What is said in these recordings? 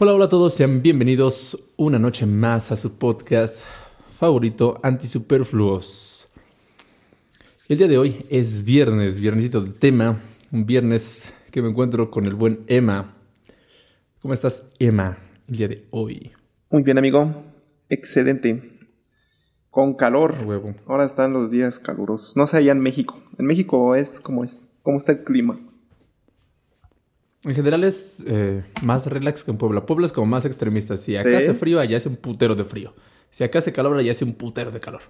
Hola, hola a todos, sean bienvenidos una noche más a su podcast favorito, Antisuperfluos. El día de hoy es viernes, viernesito de tema, un viernes que me encuentro con el buen Emma. ¿Cómo estás, Emma, el día de hoy? Muy bien, amigo. Excelente. Con calor. A huevo. Ahora están los días calurosos. No sé allá en México. En México es como es. ¿Cómo está el clima? En general es eh, más relax que en Puebla. Puebla es como más extremista. Si acá ¿Sí? hace frío, allá hace un putero de frío. Si acá hace calor, allá hace un putero de calor.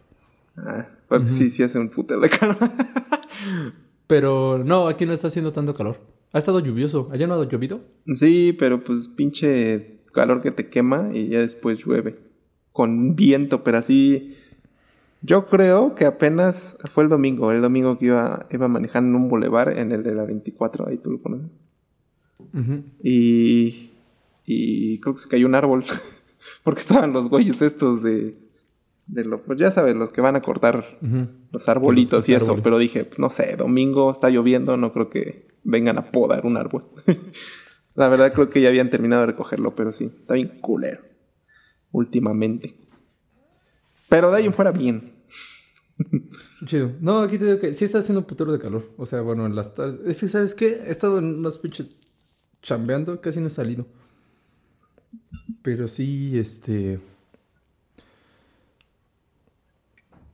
Ah, pues sí, sí hace un puto de calor. Pero no, aquí no está haciendo tanto calor. Ha estado lluvioso. ¿Allá no ha llovido? sí, pero pues pinche calor que te quema y ya después llueve. Con viento, pero así... Yo creo que apenas fue el domingo. El domingo que iba, iba manejando en un bulevar en el de la 24. Ahí tú lo conoces. Y, y creo que se cayó un árbol. Porque estaban los güeyes estos de, de lo, pues ya sabes, los que van a cortar los arbolitos Sí, y eso. Pero dije, pues, no sé, domingo está lloviendo, no creo que vengan a podar un árbol. La verdad creo que ya habían terminado de recogerlo, pero sí, está bien culero. Últimamente. Pero de ahí en fuera bien. Chido. No, aquí te digo que sí está haciendo un putero de calor. O sea, bueno, en las tardes. Es que, ¿sabes qué? He estado en unos pinches chambeando, casi no he salido. Pero sí, este.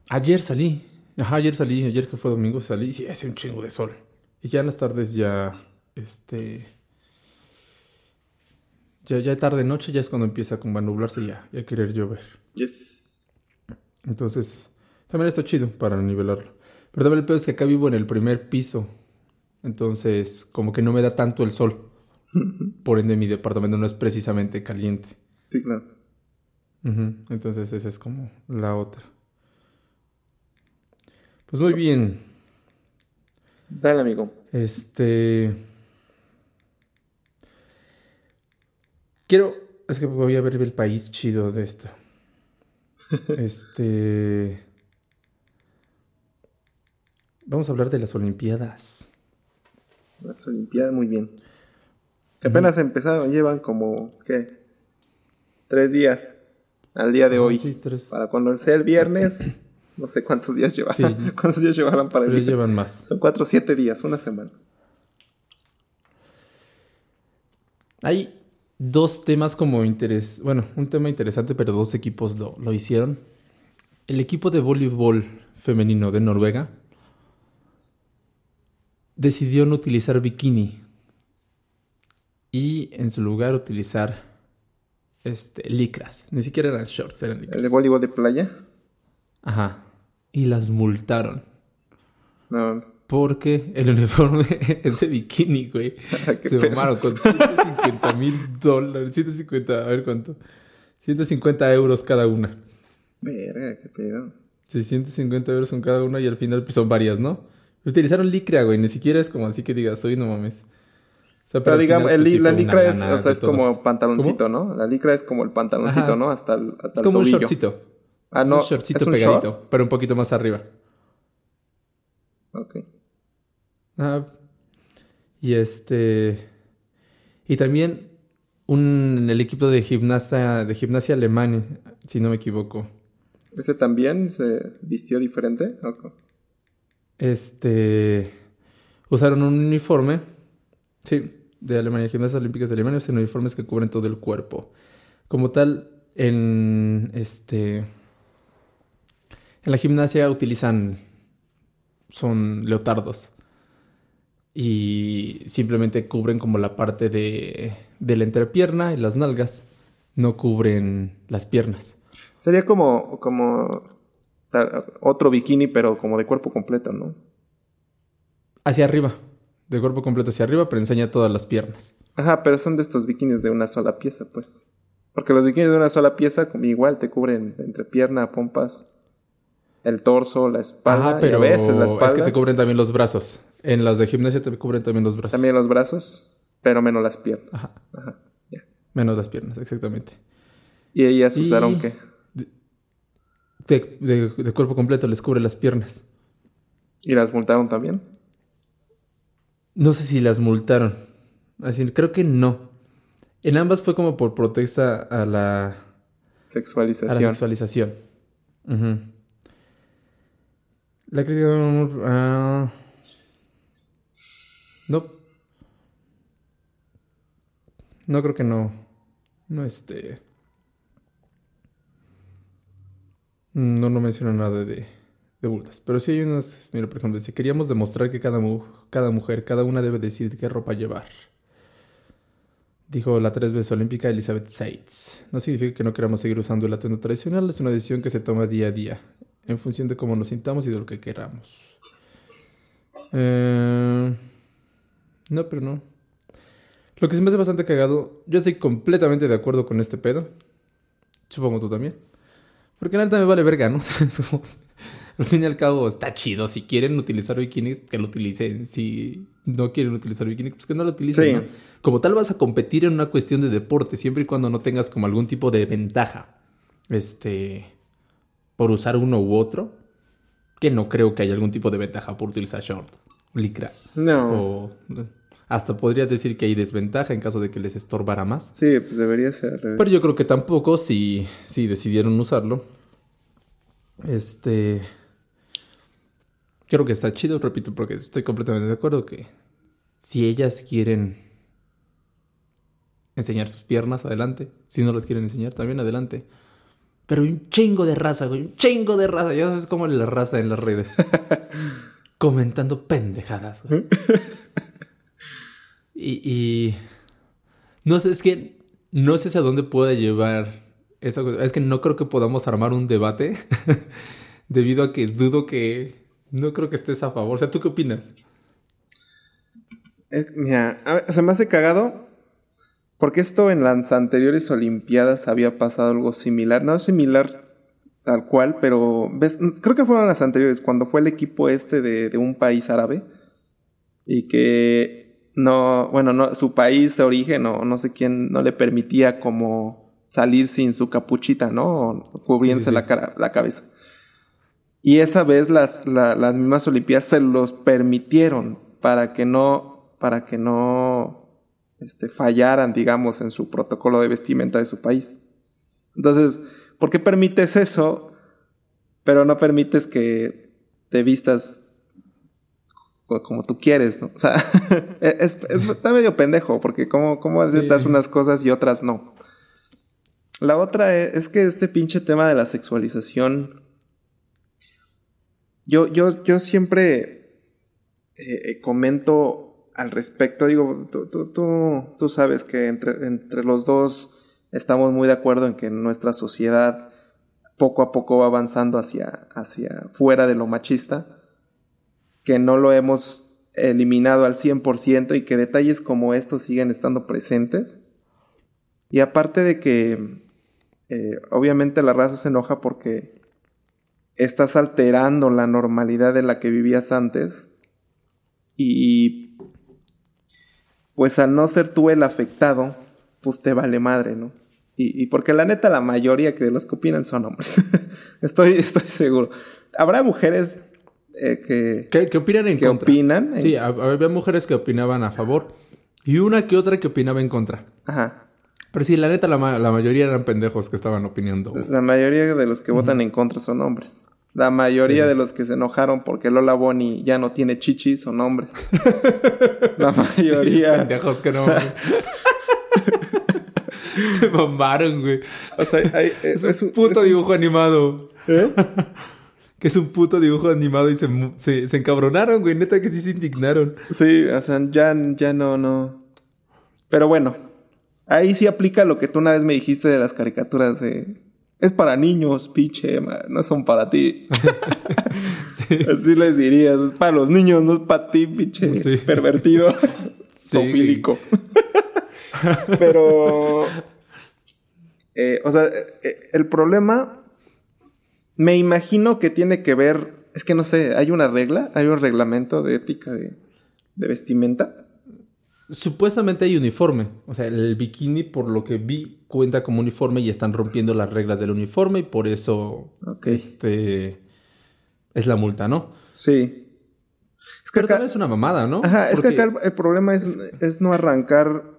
Ayer salí. Ajá, ayer salí. Ayer que fue domingo salí. Sí, hace un chingo de sol. Y ya en las tardes ya. Este. Ya, ya tarde noche, ya es cuando empieza como a nublarse y ya, querer llover. Yes. Entonces, también está chido para nivelarlo. Pero también el peor es que acá vivo en el primer piso. Entonces, como que no me da tanto el sol. Por ende, mi departamento no es precisamente caliente. Sí, claro. Entonces, esa es como la otra. Pues muy bien. Dale, amigo. Este. Quiero. Es que voy a ver el país chido de esto. Este. Vamos a hablar de las Olimpiadas. Las Olimpiadas, muy bien. Que apenas empezaron, llevan como, ¿qué? Tres días al día de hoy. Sí, tres. Para cuando sea el viernes, no sé cuántos días llevarán. Sí. ¿Cuántos días llevarán para el viernes? llevan más. Son cuatro siete días, una semana. Hay dos temas como interés. Bueno, un tema interesante, pero dos equipos lo, lo hicieron. El equipo de voleibol femenino de Noruega decidió no utilizar bikini y en su lugar utilizar este, licras. Ni siquiera eran shorts, eran El de licras. voleibol de playa. Ajá. Y las multaron. No, Porque el uniforme es de bikini, güey. Se tomaron con 150 mil dólares. 150, a ver cuánto. 150 euros cada una. verga, qué pedo. Sí, 150 euros son cada una y al final pues, son varias, ¿no? Utilizaron licra, güey. Ni siquiera es como así que digas, oye, no mames. Sea, Pero digamos, final, el pues, sí la licra es, o sea, es como pantaloncito, ¿no? La licra es como el pantaloncito, Ajá. ¿no? Hasta el, hasta Es el como un tobillo. shortcito. Ah, es no, un shortcito ¿es un pegadito, short? pero un poquito más arriba. Ok. Ah, y este. Y también un, el equipo de gimnasia, de gimnasia alemán, si no me equivoco. ¿Ese también se vistió diferente? Ok. Este. Usaron un uniforme. Sí, de Alemania, Gimnasias Olímpicas de Alemania, usan uniformes que cubren todo el cuerpo. Como tal, en este. En la gimnasia utilizan. Son leotardos. Y simplemente cubren como la parte de, de la entrepierna y las nalgas. No cubren las piernas. Sería como, como otro bikini, pero como de cuerpo completo, ¿no? Hacia arriba. De cuerpo completo hacia arriba, pero enseña todas las piernas. Ajá, pero son de estos bikinis de una sola pieza, pues. Porque los bikinis de una sola pieza, igual te cubren entre pierna, pompas, el torso, la espalda. Ajá, y pero a veces la espalda. es que te cubren también los brazos. En las de gimnasia te cubren también los brazos. También los brazos, pero menos las piernas. Ajá. ya. Menos las piernas, exactamente. Y ellas Y- usaron qué? De, de- de cuerpo completo les cubre las piernas. ¿Y las multaron también? No sé si las multaron. Así, creo que no. En ambas fue como por protesta a la Sexualización. a la sexualización. Ujú. La crítica. ah, no. No creo que no. No este. No, no menciona nada de, de burlas. Pero sí hay unas. Mira, por ejemplo, dice: Queríamos demostrar que cada, mu- cada mujer, cada una debe decidir qué ropa llevar. Dijo la tres veces olímpica Elizabeth Seitz. No significa que no queramos seguir usando el atuendo tradicional, es una decisión que se toma día a día, en función de cómo nos sintamos y de lo que queramos. Eh, No, pero no. Lo que se me hace bastante cagado, yo estoy completamente de acuerdo con este pedo. Supongo tú también. Porque neta me vale verga, ¿no? Al fin y al cabo está chido. Si quieren utilizar bikini, que lo utilicen. Si no quieren utilizar bikini, pues que no lo utilicen, Sí. ¿no? Como tal vas a competir en una cuestión de deporte, siempre y cuando no tengas como algún tipo de ventaja. Este... Por usar uno u otro. Que no creo que haya algún tipo de ventaja por utilizar short, licra. No. O hasta podría decir que hay desventaja en caso de que les estorbara más. Sí, pues debería ser. Pero yo creo que tampoco si, si decidieron usarlo. Este. Creo que está chido, repito, porque estoy completamente de acuerdo que si ellas quieren enseñar sus piernas, adelante. Si no las quieren enseñar, también adelante. Pero un chingo de raza, güey. Un chingo de raza. Ya sabes cómo es la raza en las redes. Comentando pendejadas. güey. Y, y no sé, es que no sé a dónde puede llevar esa cosa. Es que no creo que podamos armar un debate debido a que dudo que no creo que estés a favor. O sea, ¿tú qué opinas? Mira, ver, se me hace cagado porque esto en las anteriores Olimpiadas había pasado algo similar, no similar tal cual, pero ves, creo que fueron las anteriores, cuando fue el equipo este de, de un país árabe y que no, bueno, no, su país de origen o no sé quién no le permitía como salir sin su capuchita, ¿no? O cubriéndose Sí, sí, sí. la cara, la cabeza. Y esa vez las, la- las mismas Olimpiadas se los permitieron para que no, para que no este, fallaran, digamos, en su protocolo de vestimenta de su país. Entonces, ¿por qué permites eso, pero no permites que te vistas co- como tú quieres, ¿no? O sea, es, es- está medio pendejo, porque cómo, cómo aceptas Sí. unas cosas y otras no. La otra es, es que este pinche tema de la sexualización yo, yo, yo siempre eh, eh, comento al respecto. Digo, tú, tú, tú, tú sabes que entre, entre los dos estamos muy de acuerdo en que nuestra sociedad poco a poco va avanzando hacia, hacia fuera de lo machista, que no lo hemos eliminado al 100% y que detalles como estos siguen estando presentes. Y aparte de que eh, obviamente la raza se enoja porque estás alterando la normalidad de la que vivías antes y pues al no ser tú el afectado, pues te vale madre, ¿no? Y, y porque la neta la mayoría que de los que opinan son hombres. estoy, estoy seguro. Habrá mujeres eh, que, ¿Qué, qué opinan en que contra? opinan. Sí, hab- había mujeres que opinaban a favor y una que otra que opinaba en contra. Ajá. Pero sí, la neta, la, ma- la mayoría eran pendejos que estaban opinando. güey. La mayoría de los que votan en contra son hombres. La mayoría Sí, de los que se enojaron porque Lola Bonnie ya no tiene chichis son hombres. La mayoría. Pendejos que no. O sea. Se mamaron, güey. o sea, hay- Es, es, un puto es un- dibujo animado. ¿Eh? Que es un puto dibujo animado y se, se, se encabronaron, güey. Neta que sí se indignaron. Sí, o sea, ya, ya no, no. Pero bueno, ahí sí aplica lo que tú una vez me dijiste de las caricaturas de... Es para niños, pinche, no son para ti. Sí. Así les dirías, es para los niños, no es para ti, pinche Sí. pervertido. Sí, Sofílico. Pero... eh, o sea, eh, el problema... Me imagino que tiene que ver... Es que no sé, ¿hay una regla? ¿Hay un reglamento de ética de, de vestimenta? Supuestamente hay uniforme. O sea, el bikini, por lo que vi, cuenta como uniforme y están rompiendo las reglas del uniforme y por eso este es la multa, ¿no? Sí. Es que Pero acá, también es una mamada, ¿no? ajá, es que acá el, el problema es, es no arrancar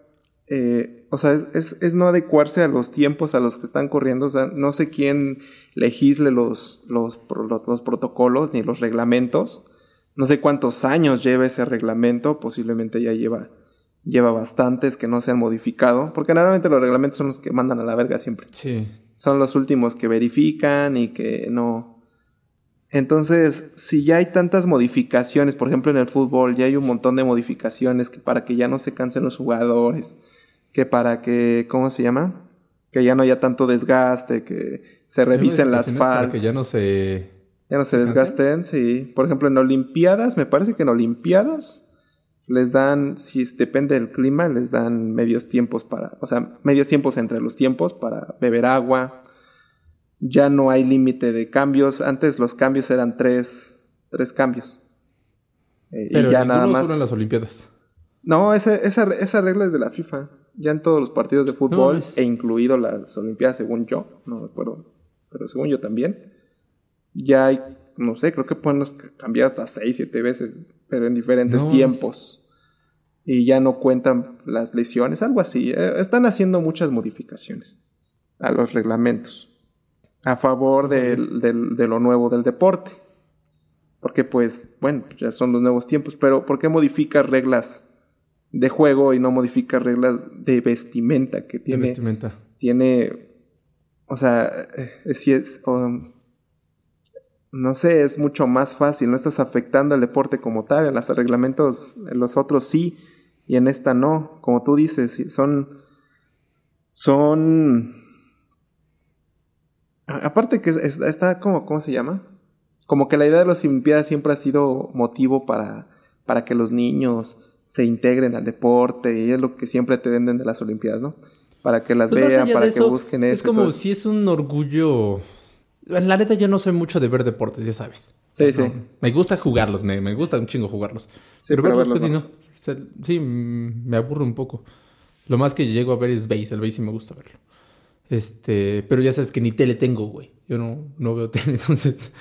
eh, o sea, es, es, es, no adecuarse a los tiempos a los que están corriendo. O sea, no sé quién legisle los, los, los protocolos ni los reglamentos. No sé cuántos años lleva ese reglamento, posiblemente ya lleva, lleva bastantes que no se han modificado, porque normalmente los reglamentos son los que mandan a la verga siempre. Sí. Son los últimos que verifican y que no. Entonces, si ya hay tantas modificaciones, por ejemplo en el fútbol, ya hay un montón de modificaciones que para que ya no se cansen los jugadores, que para que, ¿cómo se llama? Que ya no haya tanto desgaste, que se revisen las faltas. Para que ya no se... Ya no se, desgasten, sí. Por ejemplo, en Olimpiadas, me parece que en Olimpiadas les dan, si depende del clima, les dan medios tiempos para, o sea, medios tiempos entre los tiempos para beber agua. Ya no hay límite de cambios. Antes los cambios eran tres, tres cambios. Eh, Pero y ya nada más. en las Olimpiadas. No, esa, esa, esa regla es de la FIFA ya en todos los partidos de fútbol e incluido las Olimpiadas, según yo, no me acuerdo, pero según yo también, ya hay, no sé, creo que pueden cambiar hasta 6, 7 veces, pero en diferentes tiempos. Y ya no cuentan las lesiones, algo así. Eh, están haciendo muchas modificaciones a los reglamentos a favor de lo nuevo del deporte. Porque pues, bueno, ya son los nuevos tiempos, pero ¿por qué modificar reglas de juego y no modifica reglas de vestimenta que tiene. De vestimenta. Tiene. O sea, eh, si es. No sé, es mucho más fácil. No estás afectando al deporte como tal. En los reglamentos, en los otros sí. Y en esta no. Como tú dices, son. Son. Aparte que está como, ¿cómo se llama? Como que la idea de las Olimpiadas siempre ha sido motivo para, para que los niños se integren al deporte y es lo que siempre te venden de las Olimpiadas, ¿no? Para que las pues vean, para que busquen eso. Es como si es un orgullo. En la neta, yo no soy mucho de ver deportes, ya sabes. Sí, sí. Me gusta jugarlos, me, me, gusta un chingo jugarlos. Sí, pero, verlos casi no. sí, me aburro un poco. Lo más que llego a ver es base, el base sí me gusta verlo. Este, pero ya sabes que ni tele tengo, güey. Yo no, no veo tele, entonces.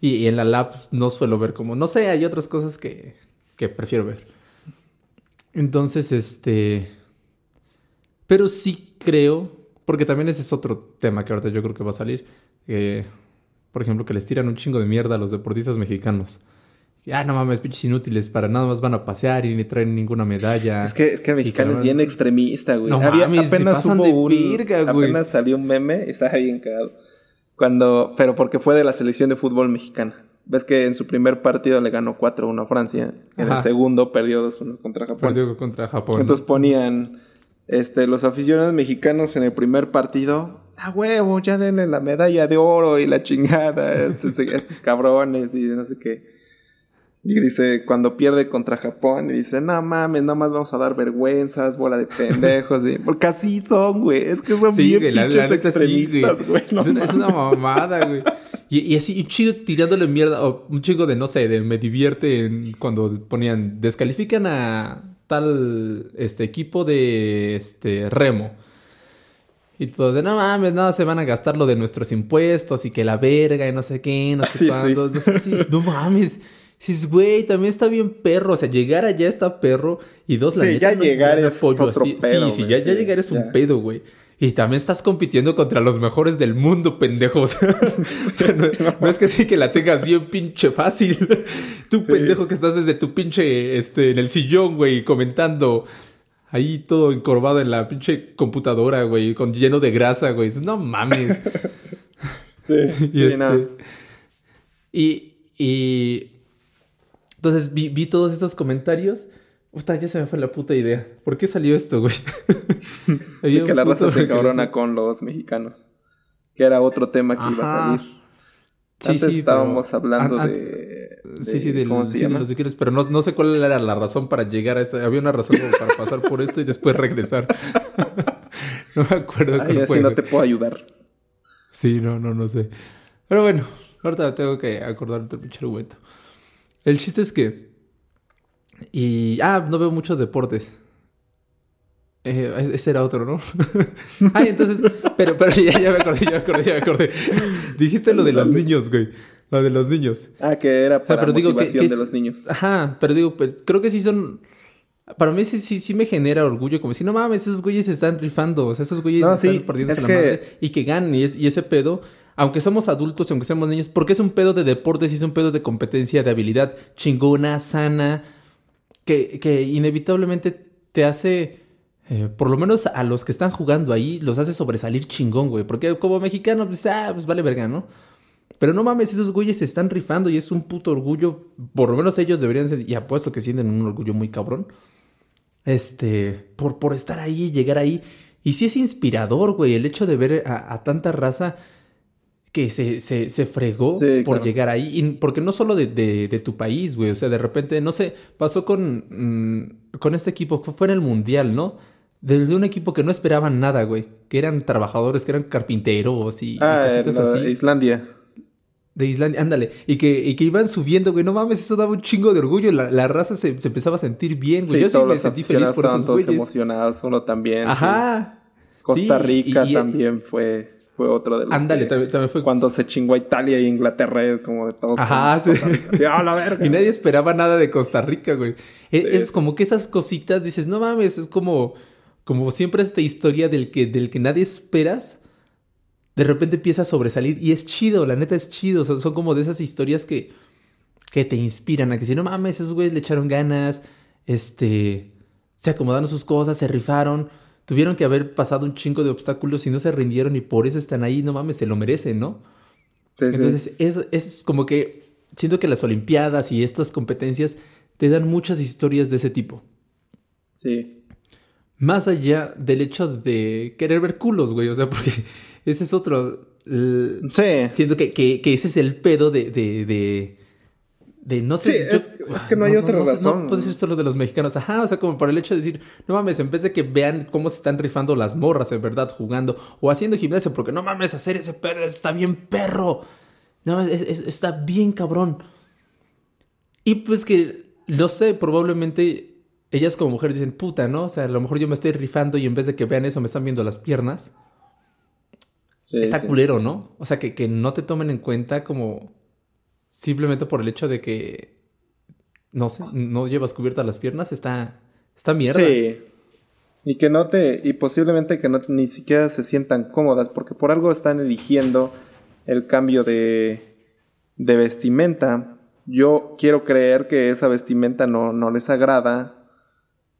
Y, y, en la lab no suelo ver como. No sé, hay otras cosas que, que prefiero ver. Entonces, este... Pero sí creo, porque también ese es otro tema que ahorita yo creo que va a salir. Por ejemplo, que les tiran un chingo de mierda a los deportistas mexicanos. Ah, no mames, pinches inútiles, para nada más van a pasear y ni traen ninguna medalla. Es que, es que el mexicano es bien extremista, güey. No mames, apenas pasan de un, güey. Apenas salió un meme, estaba bien cagado. Cuando, pero porque fue de la selección de fútbol mexicana. Ves que en su primer partido le ganó 4-1 a Francia. En el segundo perdió 2-1 contra Japón. Perdió contra Japón. Entonces ponían este, los aficionados mexicanos en el primer partido. ¡A huevo! Ya denle la medalla de oro y la chingada estos, estos cabrones y no sé qué. Y dice, cuando pierde contra Japón, y dice, no mames, nada más vamos a dar vergüenzas, bola de pendejos, y, porque así son, güey. Es que son bien pinches extremistas, güey. es, una, mamada, güey. Y, así, un chido tirándole mierda, o un chico de, no sé, de me divierte cuando ponían, descalifican a tal este equipo de este remo. Y todos de, no mames, no, se van a gastar lo de nuestros impuestos y que la verga y no sé qué, no sé cuándo. No, sé, no mames. Dices, güey, también está bien perro. O sea, llegar allá está perro. Y dos, la sí, ya llegar es Otro Pedo, sí, sí, ya, ya llegar es un pedo, güey. Y también estás compitiendo contra los mejores del mundo, pendejos. no, es que sí que la tengas bien pinche fácil. Tú, pendejo, que estás desde tu pinche, este, en el sillón, güey, comentando. Ahí todo encorvado en la pinche computadora, güey, con lleno de grasa, güey. No mames. Sí, y, este, y, y entonces vi, vi todos estos comentarios Puta, ya se me fue la puta idea. ¿Por qué salió esto, güey? que la raza se cabrona con los mexicanos. Que era otro tema que iba a salir. Sí, Antes sí, estábamos hablando de, Sí, sí, de, los de pero no, no, sé cuál era la razón para llegar a esto. Había una razón para pasar por esto y después regresar. no me acuerdo Ay, así no te puedo ayudar. Sí, no, no, no sé. Pero bueno, ahorita tengo que acordar otro pinche argumento. El chiste es que y, ah, no veo muchos deportes. Eh, ese era otro, ¿no? Ay, entonces, pero, pero ya, ya, me acordé, ya me acordé, ya me acordé. Dijiste lo de los niños, güey. Lo de los niños. Ah, que era para o sea, pero digo que, de los niños. Ajá, pero digo, creo que sí son... Para mí sí, sí, sí me genera orgullo, como si no mames, esos güeyes se están rifando, o sea, esos güeyes No, están sí, partiéndose es la que- madre y que ganen. Y, es- y ese pedo, aunque somos adultos y aunque seamos niños, porque es un pedo de deportes y es un pedo de competencia, de habilidad chingona, sana, que, que inevitablemente te hace, eh, por lo menos a los que están jugando ahí, los hace sobresalir chingón, güey. Porque como mexicano, pues, ah, pues vale verga, ¿no? Pero no mames, esos güeyes se están rifando y es un puto orgullo. Por lo menos ellos deberían ser, y apuesto que sienten un orgullo muy cabrón. Este, por, por estar ahí, llegar ahí. Y sí es inspirador, güey, el hecho de ver a, a tanta raza que se, se, se fregó Sí, por claro. llegar ahí. Y porque no solo de, de- de tu país, güey. O sea, de repente, no sé, pasó con, mm, con este equipo, fue fue en el Mundial, ¿no? De, de un equipo que no esperaban nada, güey. Que eran trabajadores, que eran carpinteros y, y Ah, cositas la- así. Islandia. De Islandia, ándale. Y que, y que iban subiendo, güey. No mames, eso daba un chingo de orgullo. La, la raza se, se empezaba a sentir bien, güey. Sí, Yo sí me sentí feliz por esos todos güeyes. emocionados, uno también. sí. Ajá. Costa Rica y- y- también fue, fue otro de los Ándale, que- también, también fue. Cuando se chingó a Italia y Inglaterra, es como de todos. Ajá, sí. Costa Rica. Sí, ¡ah, la verga! Y nadie esperaba nada de Costa Rica, güey. E- Sí. Es como que esas cositas dices, no mames, es como, como siempre esta historia del que, del que nadie esperas. De repente empieza a sobresalir y es chido, la neta es chido. Son, son como de esas historias que, que te inspiran a que si no mames, esos güeyes le echaron ganas, este, se acomodaron sus cosas, se rifaron, tuvieron que haber pasado un chingo de obstáculos y no se rindieron y por eso están ahí, no mames, se lo merecen, ¿no? Sí, sí. Entonces, es, es como que siento que las Olimpiadas y estas competencias te dan muchas historias de ese tipo. Sí. Más allá del hecho de querer ver culos, güey. O sea, porque ese es otro. Sí. Siento que, que- que ese es el pedo de. de, de, de no sé. Sí, yo- es que- es que no hay otra sé, razón. no puede ser solo de los mexicanos. Ajá, o sea, como por el hecho de decir, no mames, en vez de que vean cómo se están rifando las morras, en verdad, jugando o haciendo gimnasia, porque no mames, hacer ese pedo está bien perro. No, es- es- está bien cabrón. Y pues que, lo sé, probablemente ellas como mujeres dicen, puta, ¿no? O sea, a lo mejor yo me estoy rifando y en vez de que vean eso me están viendo las piernas. Sí, Está sí. culero, ¿no? O sea, que, que no te tomen en cuenta como simplemente por el hecho de que, no sé, no llevas cubiertas las piernas, está, está mierda. Sí. Y que no te. Y posiblemente que no ni siquiera se sientan cómodas, porque por algo están eligiendo el cambio de, de vestimenta. Yo quiero creer que esa vestimenta no, no les agrada.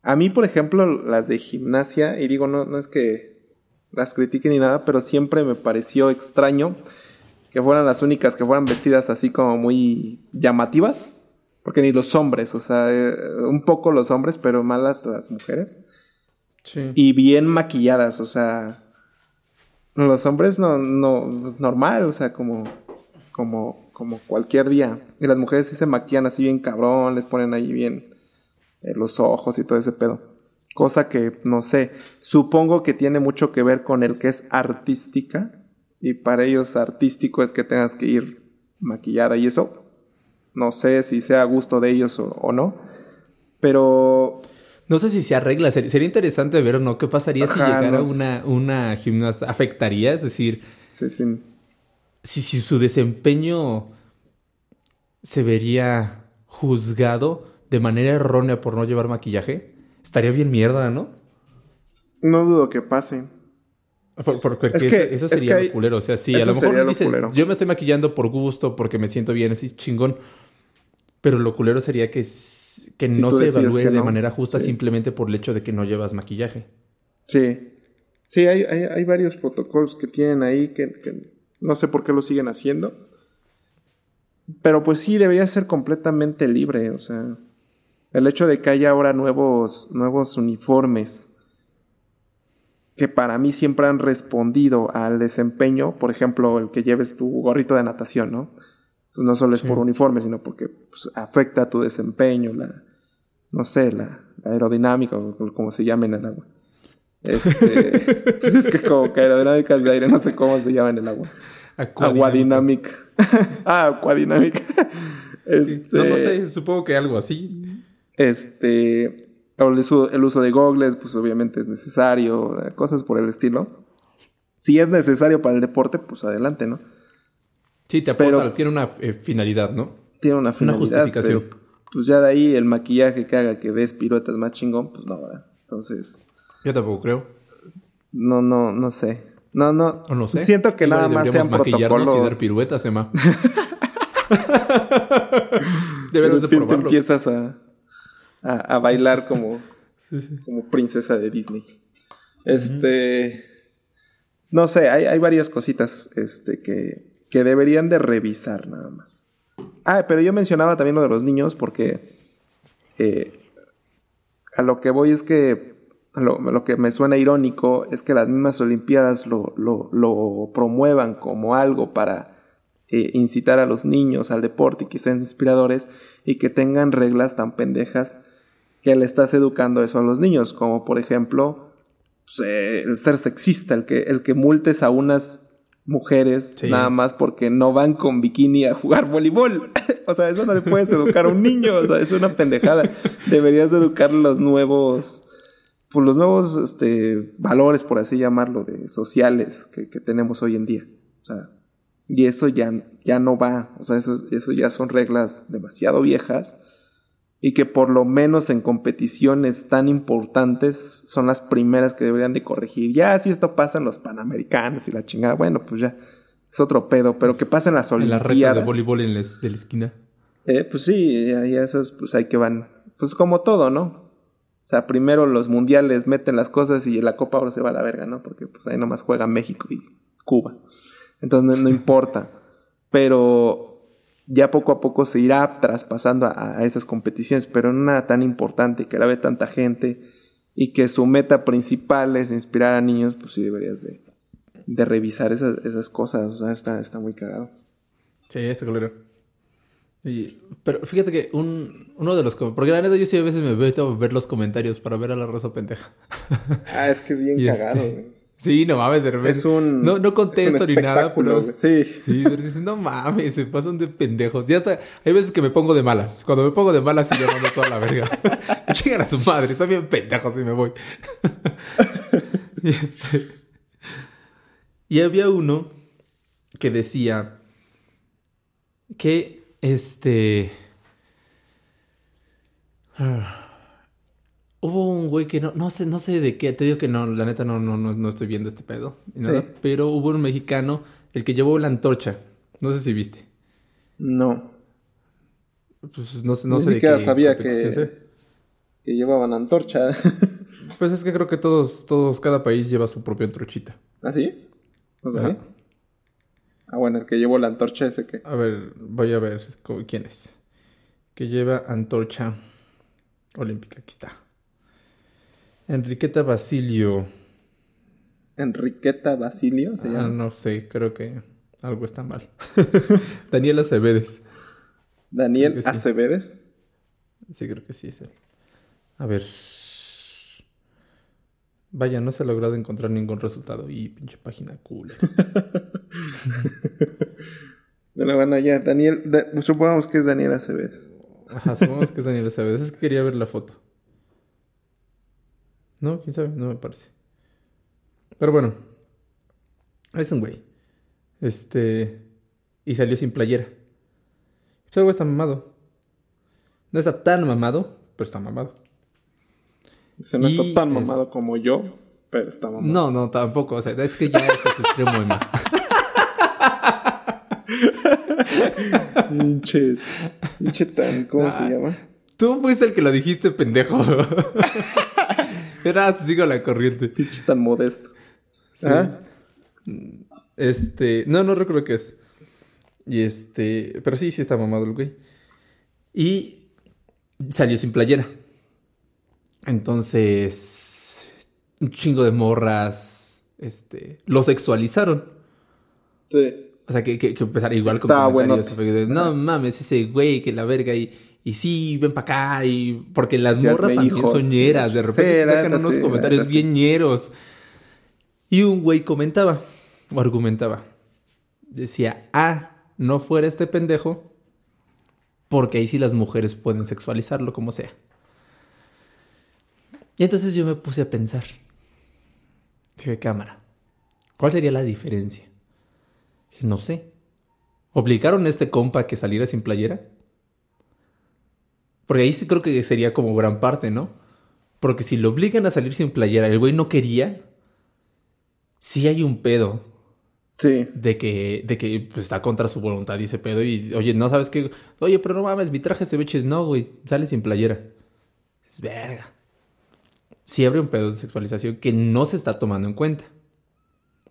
A mí, por ejemplo, las de gimnasia, y digo, no, no es que las critique ni nada, pero siempre me pareció extraño que fueran las únicas que fueran vestidas así como muy llamativas. Porque ni los hombres, o sea, eh, un poco los hombres, pero malas las mujeres. Sí. Y bien maquilladas, o sea, los hombres no, no, es normal, o sea, como, como, como cualquier día. Y las mujeres sí se maquillan así bien cabrón, les ponen ahí bien eh, los ojos y todo ese pedo. Cosa que, no sé, supongo que tiene mucho que ver con el que es artística. Y para ellos artístico es que tengas que ir maquillada y eso. No sé si sea a gusto de ellos o, o no. Pero No sé si se arregla, ser- sería interesante ver, ¿no? ¿Qué pasaría si Ajá, llegara no una, una gimnasta? ¿Afectaría? Es decir, sí, sí. si, si su desempeño se vería juzgado de manera errónea por no llevar maquillaje, estaría bien mierda, ¿no? No dudo que pase. Por- por- porque Es eso, que- eso es sería que lo culero. O sea, sí, a lo mejor lo dices, culero. yo me estoy maquillando por gusto, porque me siento bien, así chingón. Pero lo culero sería que, que Si no se evalúe de manera justa sí. simplemente por el hecho de que no llevas maquillaje. Sí. Sí, hay, hay, hay varios protocolos que tienen ahí que, que no sé por qué lo siguen haciendo. Pero pues sí, debería ser completamente libre. O sea, el hecho de que haya ahora nuevos, nuevos uniformes que para mí siempre han respondido al desempeño, por ejemplo, el que lleves tu gorrito de natación, ¿no? Pues no solo es Sí. por uniforme, sino porque pues, afecta a tu desempeño, la, no sé, la, la aerodinámica, o como se llame en el agua. Este, pues es que como que aerodinámicas de aire, no sé cómo se llama en el agua. Aguadinámica. ah, acuadinámica. Este, No, no sé, supongo que algo así. Este, el uso, el uso de gogles, pues obviamente es necesario, cosas por el estilo. Si es necesario para el deporte, pues adelante, ¿no? Sí, te aporta, Pero- tiene una eh, finalidad, ¿no? Tiene una finalidad. justificación. Pero, pues ya de ahí el maquillaje que haga que des piruetas más chingón, pues no, ¿verdad? Entonces, Yo tampoco creo. no, no, no sé. No, no. O no sé. Siento que Igual nada más sean protocolos. y dar piruetas, Emma. De Deberíamos de probarlo. empiezas a, a, a bailar como, Sí, sí. como princesa de Disney. Este. No sé, hay, hay varias cositas este, que, que deberían de revisar nada más. Ah, pero yo mencionaba también lo de los niños porque eh, a lo que voy es que lo, lo que me suena irónico es que las mismas Olimpiadas lo, lo- lo promuevan como algo para eh, incitar a los niños al deporte y que sean inspiradores y que tengan reglas tan pendejas que le estás educando eso a los niños, como por ejemplo pues, eh, el ser sexista, el que, el que multes a unas mujeres Sí. nada más porque no van con bikini a jugar voleibol. o sea, eso no le puedes educar a un niño, o sea, es una pendejada. Deberías de educar los nuevos, pues los nuevos este, valores, por así llamarlo, de sociales que, que tenemos hoy en día. O sea, y eso ya, ya no va, o sea, eso, eso ya son reglas demasiado viejas y que por lo menos en competiciones tan importantes son las primeras que deberían de corregir. Ya si esto pasa en los Panamericanos y la chingada, bueno, pues ya es otro pedo, pero que pasa en las En la reta de Olimpiadas. voleibol en les- de la esquina. Eh, pues sí, ya, ya esas pues hay que van, pues como todo, ¿no? O sea, primero los mundiales meten las cosas y la Copa ahora se va a la verga, ¿no? Porque pues ahí nomás juegan México y Cuba. Entonces no, no importa. Pero ya poco a poco se irá traspasando a, a esas competiciones, pero en una tan importante que la ve tanta gente y que su meta principal es inspirar a niños, pues sí deberías de, de revisar esas, esas cosas. O sea, está, está muy cagado. Sí, está culero. Y- pero fíjate que un, uno de los... Porque la neta yo sí a veces me meto a ver los comentarios para ver a la raza pendeja. Ah, es que es bien Y cagado, este- güey. Sí, no mames, de repente. Es un. No, no es contesto un ni nada, pero... Sí. Sí, pero dices, no mames, se pasan de pendejos. Ya está. Hay veces que me pongo de malas. Cuando me pongo de malas, sí yo mando toda la verga. Llegan a su madre, están bien pendejos y me voy. y este. Y había uno que decía que este. Hubo un güey que no, no sé, no sé de qué, te digo que no, la neta no, no, no, no estoy viendo este pedo ni nada, Sí. pero hubo un mexicano, el que llevó la antorcha, no sé si viste, No. pues no sé, no Ni sé de siquiera qué sabía que- llevaban antorcha. Pues es que creo que todos, todos, cada país lleva su propia antorchita. ¿Ah, sí? ¿No sabía? Ah, bueno, el que llevó la antorcha ese que. A ver, voy a ver quién es. Que lleva antorcha olímpica, aquí está. Enriqueta Basilio. Enriqueta Basilio se Ah, llama. no sé, creo que algo está mal. Daniela Acevedes. Daniel sí. Acevedes. Sí, creo que sí es él. A ver. Vaya, no se ha logrado encontrar ningún resultado. Y pinche página cool. Bueno, bueno, ya, Daniel. da- supongamos que es Daniel Acevedes. Ajá, supongamos que es Daniel Acevedes. Es que quería ver la foto. No, quién sabe, no me parece. Pero bueno. Es un güey. Este. Y salió sin playera. Ese güey está mamado. No está tan mamado, pero está mamado. Se no Y está tan es- mamado como yo, pero está mamado. No, no, tampoco. O sea, es que ya es este extremo, Emma. Pinche. Pinche tan. ¿Cómo se llama? Tú fuiste el que lo dijiste, pendejo. Era, sigo la corriente. Tan modesto. ¿Ah? Este, no, no recuerdo qué es. Y este, pero sí, sí está mamado el güey. Y salió sin playera. Entonces, un chingo de morras, este, lo sexualizaron. Sí. O sea, que, que, que empezaron igual con Estaba comentarios. buenote. de, no mames, ese güey, que la verga. Y, y sí, ven para acá. Y porque las morras también hijos. son ñeras. De repente Sí, se la sacan unos sí, comentarios bien ñeros. Y un güey comentaba, o argumentaba. Decía, ah, no fuera este pendejo. Porque ahí sí las mujeres pueden sexualizarlo como sea. Y entonces yo me puse a pensar. Dije, cámara. ¿Cuál sería la diferencia? Dije, no sé. ¿Obligaron a este compa a que saliera sin playera? Porque ahí sí creo que sería como gran parte, ¿no? Porque si lo obligan a salir sin playera, el güey no quería, sí hay un pedo. Sí. De que, de que pues, está contra su voluntad y ese pedo. Y, oye, no sabes qué. Oye, pero no mames, mi traje se ve chido. No, güey, sale sin playera. Es verga. Sí abre un pedo de sexualización que no se está tomando en cuenta.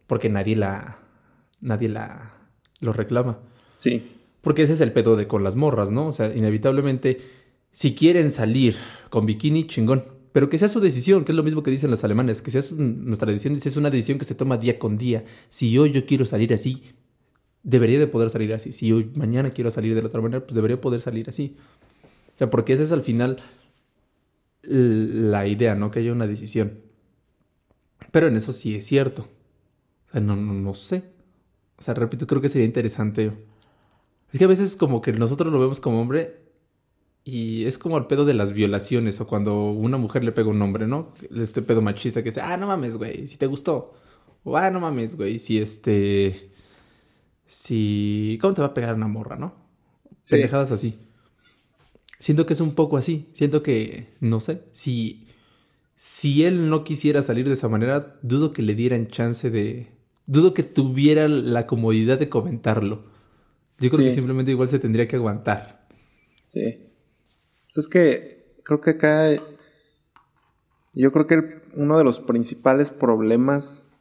Porque nadie la. Nadie la. lo reclama. Sí. Porque ese es el pedo de con las morras, ¿no? O sea, inevitablemente, si quieren salir con bikini, chingón. Pero que sea su decisión, que es lo mismo que dicen los alemanes, que sea nuestra decisión, es una decisión que se toma día con día. Si hoy yo quiero salir así, debería de poder salir así. Si hoy mañana quiero salir de la otra manera, pues debería poder salir así. O sea, porque esa es al final la idea, ¿no? Que haya una decisión. Pero en eso sí es cierto. O sea, no, no, no sé. O sea, repito, creo que sería interesante. Es que a veces como que nosotros lo vemos como hombre y es como el pedo de las violaciones o cuando una mujer le pega un hombre, ¿no? Este pedo machista que dice, ah, no mames, güey, si te gustó. O, ah, no mames, güey, si este... Si... ¿Cómo te va a pegar una morra, no? Sí. Pendejadas así. Siento que es un poco así. Siento que, no sé, si... Si él no quisiera salir de esa manera, dudo que le dieran chance de... Dudo que tuviera la comodidad de comentarlo. Yo creo Sí. que simplemente igual se tendría que aguantar. Sí. Pues es que creo que acá. Yo creo que el- uno de los principales problemas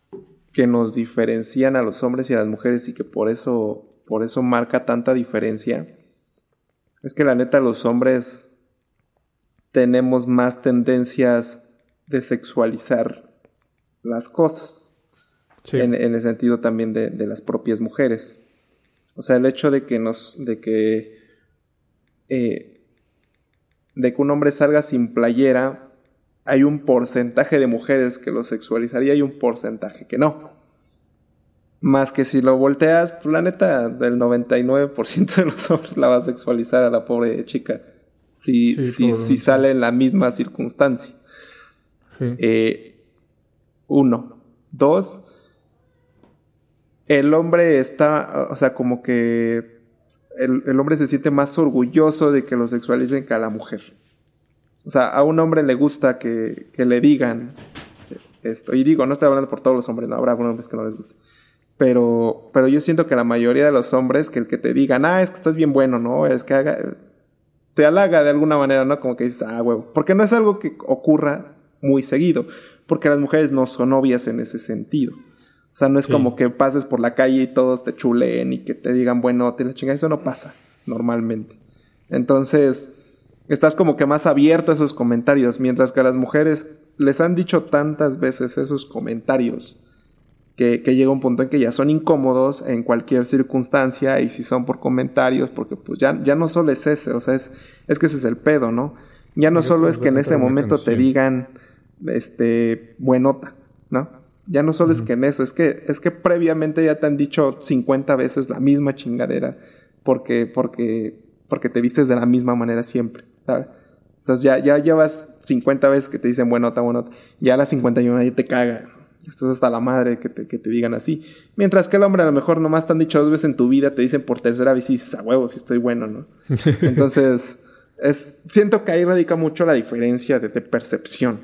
que nos diferencian a los hombres y a las mujeres y que por eso, por eso marca tanta diferencia, es que la neta los hombres tenemos más tendencias de sexualizar las cosas Sí. en, en el sentido también de, de las propias mujeres. O sea, el hecho de que nos, de que, eh, de que un hombre salga sin playera, hay un porcentaje de mujeres que lo sexualizaría y un porcentaje que no. Más que si lo volteas, pues la neta, del 99% de los hombres la va a sexualizar a la pobre chica. Si, Sí, si, si sale en la misma circunstancia. Sí. Eh, uno. Dos. El hombre está, o sea, como que el, el hombre se siente más orgulloso de que lo sexualicen que a la mujer. O sea, a un hombre le gusta que, que le digan esto. Y digo, no estoy hablando por todos los hombres, no habrá algunos hombres que no les guste. Pero, pero yo siento que la mayoría de los hombres, que el que te digan, ah, es que estás bien bueno, ¿no? Es que haga, te halaga de alguna manera, ¿no? Como que dices, ah, huevo. Porque no es algo que ocurra muy seguido. Porque las mujeres no son novias en ese sentido. O sea, no es Sí. como que pases por la calle y todos te chuleen y que te digan, bueno, te la chinga. Eso no pasa normalmente. Entonces, estás como que más abierto a esos comentarios. Mientras que a las mujeres les han dicho tantas veces esos comentarios que, que llega un punto en que ya son incómodos en cualquier circunstancia y si son por comentarios, porque pues ya, ya no solo es ese, o sea, es, es que ese es el pedo, ¿no? Ya no Yo solo es que en ese momento te digan, este, buenota, ¿no? Ya no solo es que en eso, es que, es que previamente ya te han dicho 50 veces la misma chingadera, porque, porque, porque te vistes de la misma manera siempre, ¿sabes? Entonces ya, ya llevas 50 veces que te dicen buenota, buenota, ya a las 51 ya te caga. Estás hasta la madre que te, que te digan así. Mientras que el hombre a lo mejor nomás te han dicho dos veces en tu vida, te dicen por tercera vez y dices, a huevo, si estoy bueno, ¿no? Entonces, es, siento que ahí radica mucho la diferencia de, de percepción.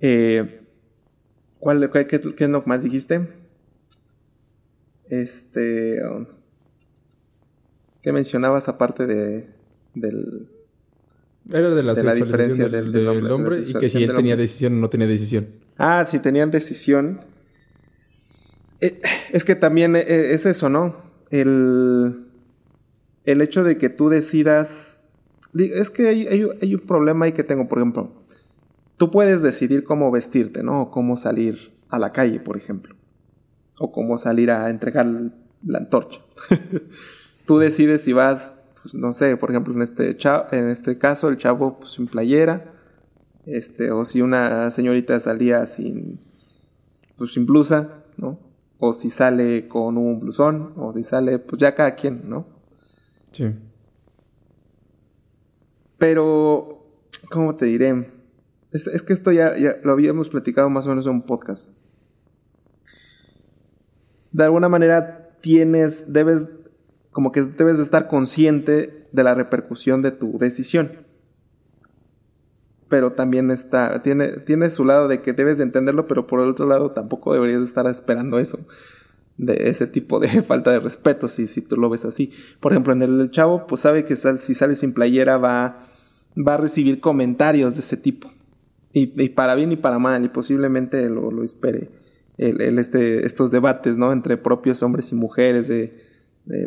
Eh, ¿cuál, qué, qué, qué es lo que más dijiste? Este... um, ¿Qué mencionabas aparte de, del... Era de la, de la diferencia del, del- del del hombre, hombre, de la y que si él tenía hombre. decisión o no tenía decisión. Ah, si tenían decisión. Eh, Es que también eh, es eso, ¿no? El, el hecho de que tú decidas... Es que hay, hay- hay un problema ahí que tengo, por ejemplo. Tú puedes decidir cómo vestirte, ¿no? O cómo salir a la calle, por ejemplo. O cómo salir a entregar la antorcha. tú decides si vas, pues, no sé, por ejemplo, en este, cha- en este caso, el chavo pues, sin playera. Este, o si una señorita salía sin, pues sin blusa, ¿no? O si sale con un blusón, o si sale, pues ya cada quien, ¿no? Sí. Pero, ¿cómo te diré? Es, que esto ya, lo habíamos platicado más o menos en un podcast. De alguna manera tienes, debes, como que debes de estar consciente de la repercusión de tu decisión. Pero también está, tiene, tiene su lado de que debes de entenderlo, pero por el otro lado tampoco deberías estar esperando eso de ese tipo de falta de respeto, si, si tú lo ves así. Por ejemplo, en el chavo, pues sabe que si sale sin playera va, va a recibir comentarios de ese tipo. Y, para bien y para mal, y posiblemente lo, lo espere el, este, estos debates, ¿no? Entre propios hombres y mujeres de,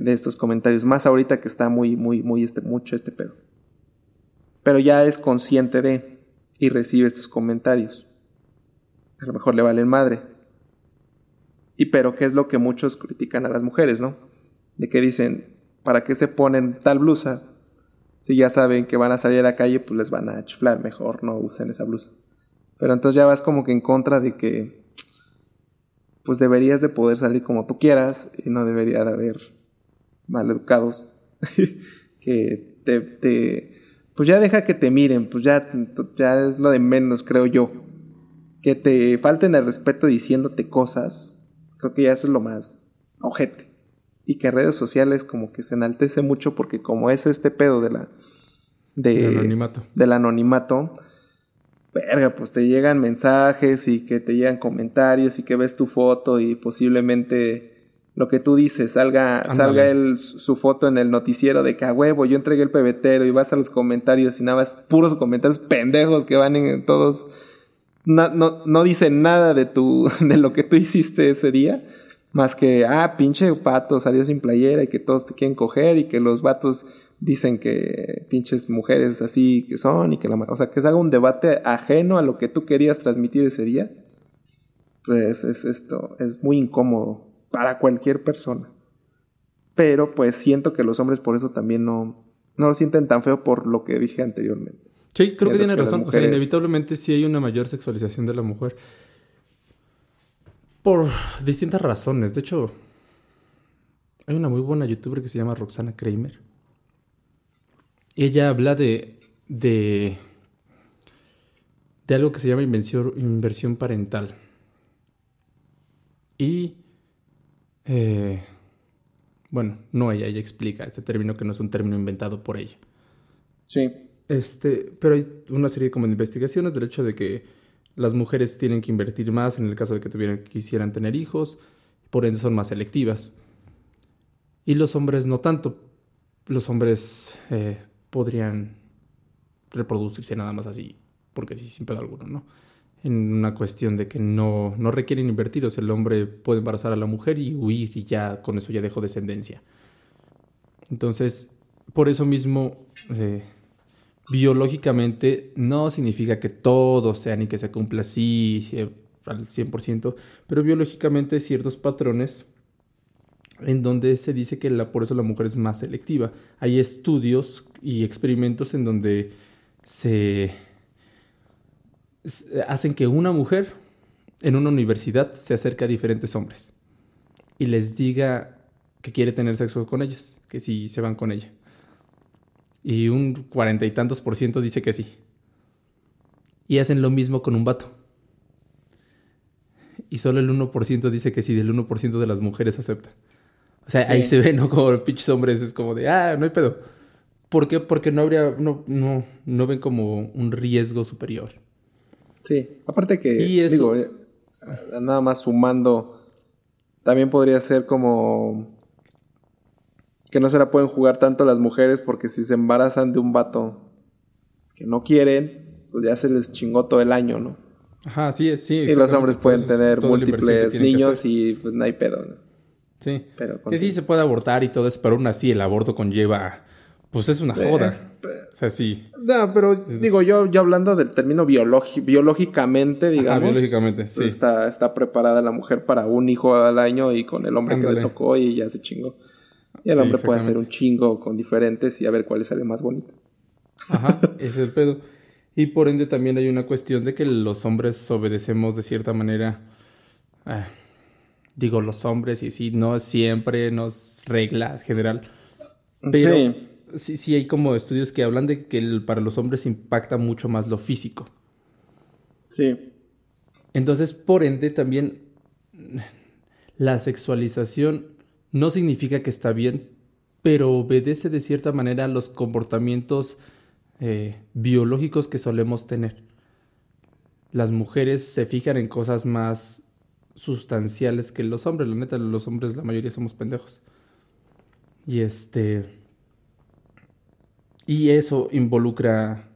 estos comentarios. Más ahorita que está muy, muy, muy, este, mucho este pedo. Pero ya es consciente de y recibe estos comentarios. A lo mejor le valen madre y pero qué es lo que muchos critican a las mujeres, ¿no? De que dicen, ¿para qué se ponen tal blusa? Si ya saben que van a salir a la calle, pues les van a chiflar, mejor no usen esa blusa. Pero entonces ya vas como que en contra de que pues deberías de poder salir como tú quieras y no debería de haber maleducados que te, te, pues ya deja que te miren, pues ya, ya es lo de menos, creo yo. Que te falten el respeto diciéndote cosas Creo que ya eso es lo más ojete. Y que redes sociales como que se enaltece mucho porque como es este pedo de la... De, del anonimato. Del anonimato. Verga, pues te llegan mensajes y que te llegan comentarios y que ves tu foto y posiblemente lo que tú dices salga, salga el, su foto en el noticiero de que a huevo yo entregué el pebetero y vas a los comentarios y nada más puros comentarios pendejos que van en todos no, no, no dice nada de, tu, de lo que tú hiciste ese día. Más que, ah, pinche pato salió sin playera y que todos te quieren coger y que los vatos dicen que pinches mujeres así que son y que la... O sea, que se haga un debate ajeno a lo que tú querías transmitir ese día. Pues es esto, es muy incómodo para cualquier persona. Pero pues siento que los hombres por eso también no, no lo sienten tan feo por lo que dije anteriormente. Sí, creo que tiene razón. O sea, inevitablemente sí hay una mayor sexualización de la mujer. Por distintas razones. De hecho, hay una muy buena youtuber que se llama Roxana Kramer. Ella habla de. de. de algo que se llama inversión, inversión parental. Y. Eh, bueno, no ella, ella explica este término que no es un término inventado por ella. Sí. Este, pero hay una serie como de investigaciones del hecho de que las mujeres tienen que invertir más en el caso de que tuvieran, quisieran tener hijos, por ende son más selectivas. Y los hombres no tanto. Los hombres eh, podrían reproducirse nada más así, porque sí, sin pedo alguno, ¿no? En una cuestión de que no, no requieren invertir, o sea, el hombre puede embarazar a la mujer y huir y ya con eso ya dejó descendencia. Entonces, por eso mismo, eh, biológicamente no significa que todo sea ni que se cumpla así al 100%, pero biológicamente ciertos patrones en donde se dice que la, por eso la mujer es más selectiva. Hay estudios y experimentos en donde se hacen que una mujer en una universidad se acerque a diferentes hombres y les diga que quiere tener sexo con ellos, que si se van con ella y un cuarenta y tantos por ciento dice que sí. Y hacen lo mismo con un vato. Y solo el 1% dice que sí, del 1% de las mujeres acepta. O sea, ahí se ve, ¿no? Como pinches hombres es como de, ah, no hay pedo. ¿Por qué? Porque no habría, no, no, no ven como un riesgo superior. Sí, aparte que, digo, eh, nada más sumando, también podría ser como que no se la pueden jugar tanto las mujeres porque si se embarazan de un vato que no quieren, pues ya se les chingó todo el año, ¿no? Ajá, sí, sí. Y los hombres pueden tener múltiples niños y pues no hay pedo, ¿no? Sí. Pero que sí se puede abortar y todo eso, pero aún así el aborto conlleva pues es una joda. o sea, sí. No, pero digo, yo, yo hablando del término biológicamente, digamos. biológicamente, sí. Está, está preparada la mujer para un hijo al año y con el hombre que le tocó y ya se chingó. Y el hombre puede hacer un chingo con diferentes y a ver cuál le sale más bonito. Ajá, ese es el pedo. Y por ende también hay una cuestión de que los hombres obedecemos de cierta manera. Ah, digo los hombres y sí, no siempre, no es regla general. Pero sí. sí. sí, hay como estudios que hablan de que para los hombres impacta mucho más lo físico. Sí. Entonces, por ende, también la sexualización no significa que está bien, pero obedece de cierta manera a los comportamientos eh, biológicos que solemos tener. Las mujeres se fijan en cosas más sustanciales que los hombres. La neta, los hombres, la mayoría somos pendejos. Y este. Y eso involucra.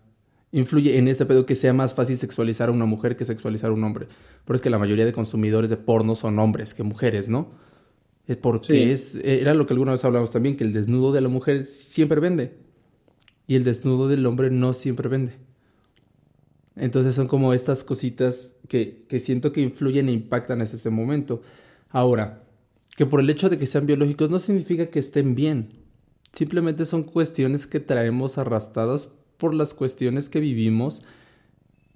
Influye en este pedo que sea más fácil sexualizar a una mujer que sexualizar a un hombre. Pero es que la mayoría de consumidores de porno son hombres que mujeres, ¿no? Eh, porque es, era lo que alguna vez hablamos también, que el desnudo de la mujer siempre vende. Y el desnudo del hombre no siempre vende. Entonces son como estas cositas que, que siento que influyen e impactan en este momento. Ahora, que por el hecho de que sean biológicos no significa que estén bien. Simplemente son cuestiones que traemos arrastradas por las cuestiones que vivimos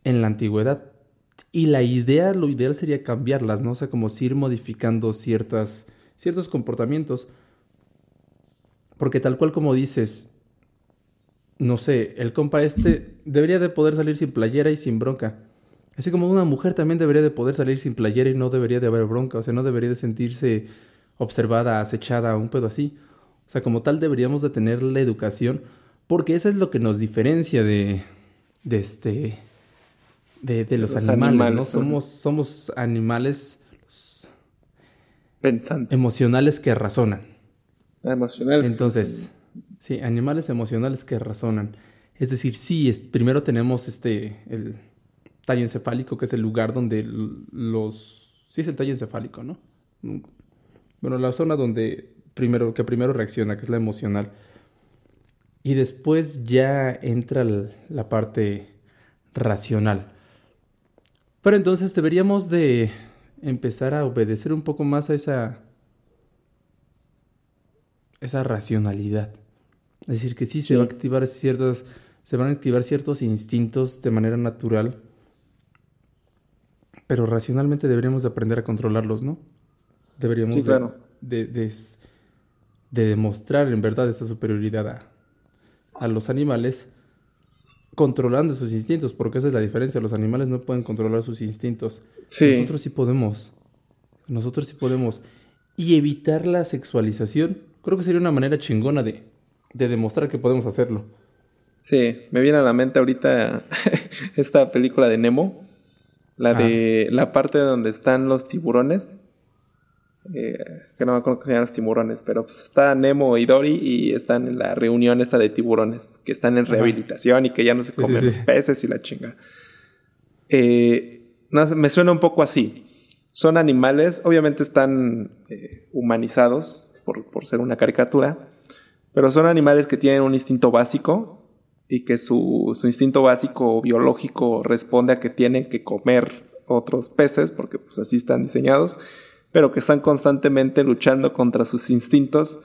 en la antigüedad. Y la idea, lo ideal sería cambiarlas, ¿no? O sea, como si ir modificando ciertas ciertos comportamientos. Porque tal cual como dices, no sé, el compa este debería de poder salir sin playera y sin bronca. Así como una mujer también debería de poder salir sin playera y no debería de haber bronca. O sea, no debería de sentirse observada, acechada, un pedo así. O sea, como tal deberíamos de tener la educación. Porque eso es lo que nos diferencia de, de este, de, de los, animales, ¿no? Somos, somos animales Emocionales que razonan. Emocionales. Entonces, sí, animales emocionales que razonan. Es decir, sí, es, primero tenemos este, el tallo encefálico, que es el lugar donde los... Sí es el tallo encefálico, ¿no? Bueno, la zona donde primero, que primero reacciona, que es la emocional. Y después ya entra la parte racional. Pero entonces deberíamos de empezar a obedecer un poco más a esa esa racionalidad. Es decir, que sí, se va a activar ciertos se van a activar ciertos instintos de manera natural, pero racionalmente deberíamos de aprender a controlarlos, ¿no? Deberíamos de, de, demostrar en verdad esta superioridad a, a los animales controlando sus instintos, porque esa es la diferencia. Los animales no pueden controlar sus instintos. Nosotros sí podemos. Nosotros sí podemos. Y evitar la sexualización, creo que sería una manera chingona de, de demostrar que podemos hacerlo. Sí, me viene a la mente ahorita esta película de Nemo, la de la parte donde están los tiburones eh, que no me acuerdo que se llaman los tiburones, pero pues está Nemo y Dory y están en la reunión esta de tiburones, que están en rehabilitación y que ya no se comen los peces y la chinga. Eh, me suena un poco así. Son animales, obviamente están eh, humanizados por, por, ser una caricatura, pero son animales que tienen un instinto básico y que su, su instinto básico biológico responde a que tienen que comer otros peces, porque pues así están diseñados pero que están constantemente luchando contra sus instintos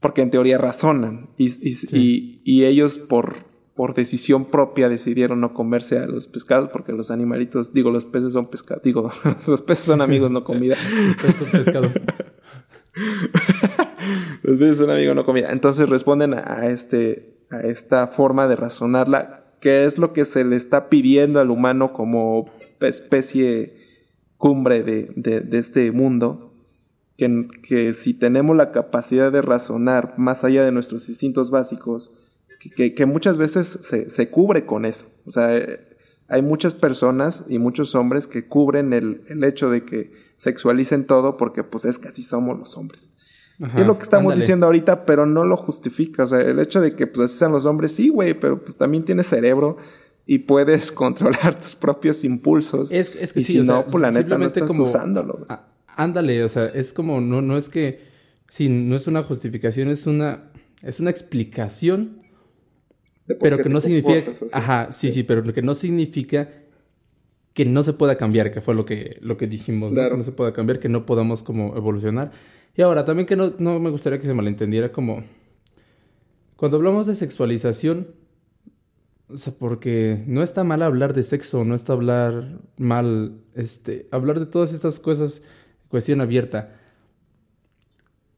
porque en teoría razonan y, y, ellos por, por decisión propia decidieron no comerse a los pescados porque los animalitos, digo, los peces son pescados, digo, los peces son amigos, no comida. los peces son pescados. los peces son amigos, no comida. Entonces responden a, este, a esta forma de razonarla, que es lo que se le está pidiendo al humano como especie cumbre de, de, este mundo, que, que, si tenemos la capacidad de razonar más allá de nuestros instintos básicos, que, que muchas veces se, se, cubre con eso. O sea, hay muchas personas y muchos hombres que cubren el, el hecho de que sexualicen todo porque pues es que así somos los hombres. es lo que estamos diciendo ahorita, pero no lo justifica. O sea, el hecho de que pues así sean los hombres, sí, güey, pero pues también tiene cerebro y puedes controlar tus propios impulsos. Es, es que y si no, pues la neta no estás como, usándolo. ándale, o sea, es como, no, no es que, sí, no es una justificación, es una, es una explicación, pero que no significa, ajá, sí, sí, pero que no significa que no se pueda cambiar, que fue lo que, lo que dijimos, ¿no? que no se pueda cambiar, que no podamos como evolucionar. Y ahora, también que no, no me gustaría que se malentendiera como, cuando hablamos de sexualización, o sea, porque no está mal hablar de sexo, no está hablar mal, este, hablar de todas estas cosas, cuestión abierta.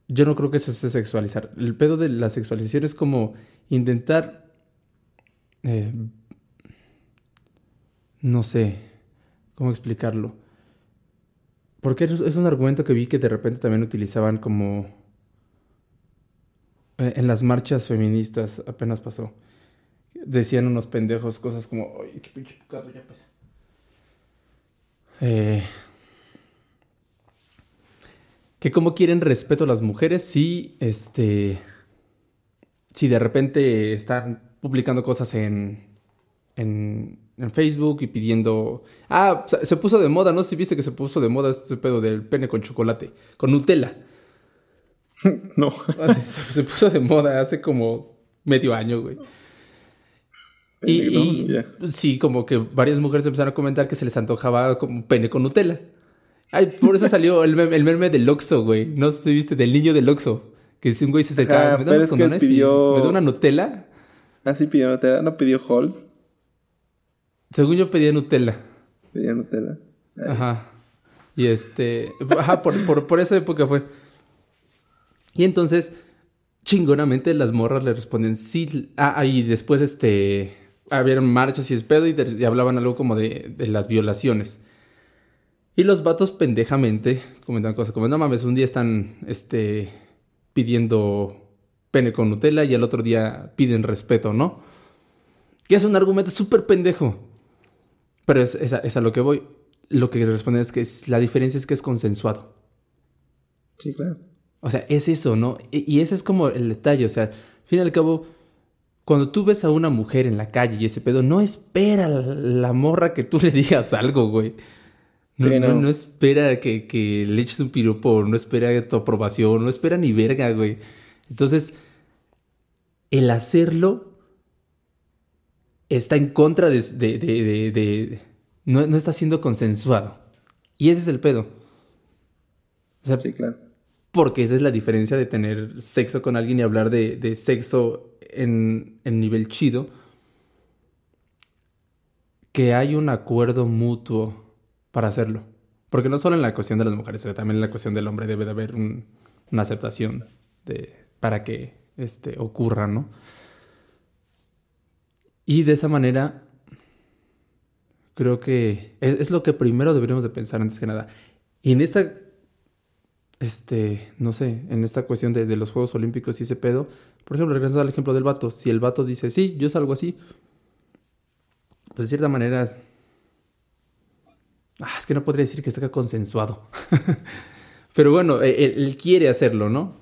Yo no creo que eso sea sexualizar. El pedo de la sexualización es como intentar, eh, no sé, cómo explicarlo. Porque es un argumento que vi que de repente también utilizaban como eh, en las marchas feministas apenas pasó. Decían unos pendejos cosas como, ay, qué pinche gato ya pesa. Eh, que como quieren respeto a las mujeres si, este, si de repente están publicando cosas en, en, en Facebook y pidiendo... Ah, se puso de moda, no sé si viste que se puso de moda este pedo del pene con chocolate, con Nutella. no. Se, puso de moda hace como medio año, güey. Y, sí, como que varias mujeres empezaron a comentar que se les antojaba como pene con Nutella. Ay, por eso salió el meme, el meme del Oxxo, güey. No sé si viste, del niño del Oxxo. Que si un güey se acercaba, me da unos condones pidió... me da una Nutella. Ah, sí pidió Nutella, no pidió Halls. Según yo pedía Nutella. Pedía Nutella. Ajá. Y este. Ajá, por, por, por esa época fue. Y entonces, chingonamente las morras le responden sí. Ah, y después este. Habían marchas y espedo y, y hablaban algo como de, de, las violaciones. Y los vatos pendejamente comentan cosas como, no mames, un día están este, pidiendo pene con Nutella y al otro día piden respeto, ¿no? Que es un argumento súper pendejo. Pero es, a, lo que voy. Lo que responden es que la diferencia es que es consensuado. Sí, claro. O sea, es eso, ¿no? Y, ese es como el detalle. O sea, al fin y al cabo, cuando tú ves a una mujer en la calle y ese pedo, no espera la, morra que tú le digas algo, güey. No, no. espera que, que, le eches un piropo, no espera tu aprobación, no espera ni verga, güey. Entonces, el hacerlo está en contra de... de, de, no, no, está siendo consensuado. Y ese es el pedo. sí, claro. Porque esa es la diferencia de tener sexo con alguien y hablar de, sexo en, nivel chido. Que hay un acuerdo mutuo para hacerlo. Porque no solo en la cuestión de las mujeres, sino también en la cuestión del hombre debe de haber una aceptación de, para que este, ocurra, ¿no? Y de esa manera, creo que es, lo que primero deberíamos de pensar antes que nada. Y en esta, este, no sé, en esta cuestión de, los Juegos Olímpicos y ese pedo, por ejemplo, regresando al ejemplo del vato, si el vato dice, sí, yo salgo así, pues de cierta manera, ah, es que no podría decir que esté consensuado. Pero bueno, e, él, quiere hacerlo, ¿no?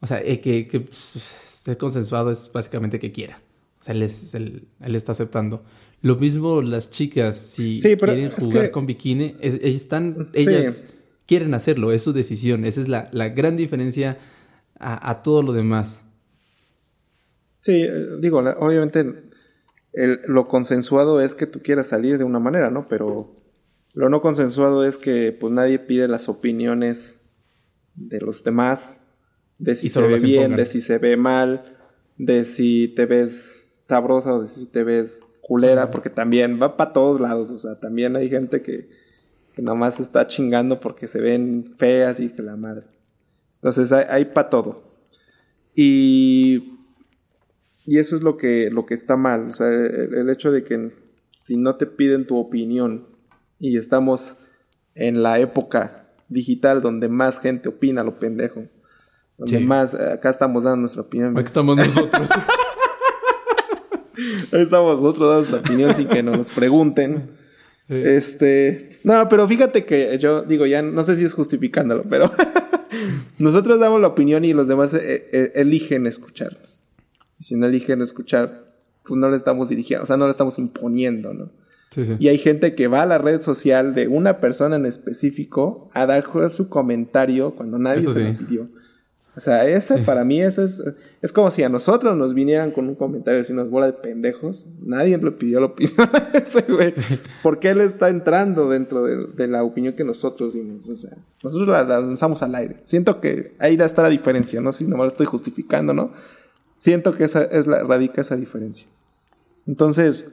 O sea, eh, que, que pues, esté consensuado es básicamente que quiera. O sea, él, él, está aceptando. Lo mismo las chicas, si quieren jugar con bikini, están, ellas quieren hacerlo, es su decisión. Esa es la, la gran diferencia a, todo lo demás. Sí, eh, digo, obviamente lo consensuado es que tú quieras salir de una manera, ¿no? Pero lo no consensuado es que pues nadie pide las opiniones de los demás, de si se ve bien, de si se ve mal, de si te ves sabrosa o si te ves culera, porque también va para todos lados, o sea, también hay gente que, que nomás está chingando porque se ven feas y que la madre. Entonces hay, hay para todo. Y, y eso es lo que, lo que está mal, o sea, el, hecho de que si no te piden tu opinión y estamos en la época digital donde más gente opina lo pendejo, donde más, acá estamos dando nuestra opinión. Aquí estamos nosotros. Ahí estamos nosotros dando nuestra opinión sin que nos pregunten. Este. No, pero fíjate que yo digo, ya no sé si es justificándolo, pero nosotros damos la opinión y los demás eh, eh, eligen escucharnos. Y si no eligen escuchar, pues no le estamos dirigiendo, o sea, no le estamos imponiendo, ¿no? Sí, sí. Y hay gente que va a la red social de una persona en específico a dar su comentario cuando nadie se lo pidió. O sea, ese para mí eso es, es como si a nosotros nos vinieran con un comentario si nos bola de pendejos. Nadie le pidió la opinión a ese güey. Porque él está entrando dentro de, la opinión que nosotros dimos. O sea, nosotros la, lanzamos al aire. Siento que ahí está la diferencia, no si nomás lo estoy justificando, ¿no? Siento que esa es la, radica esa diferencia. Entonces,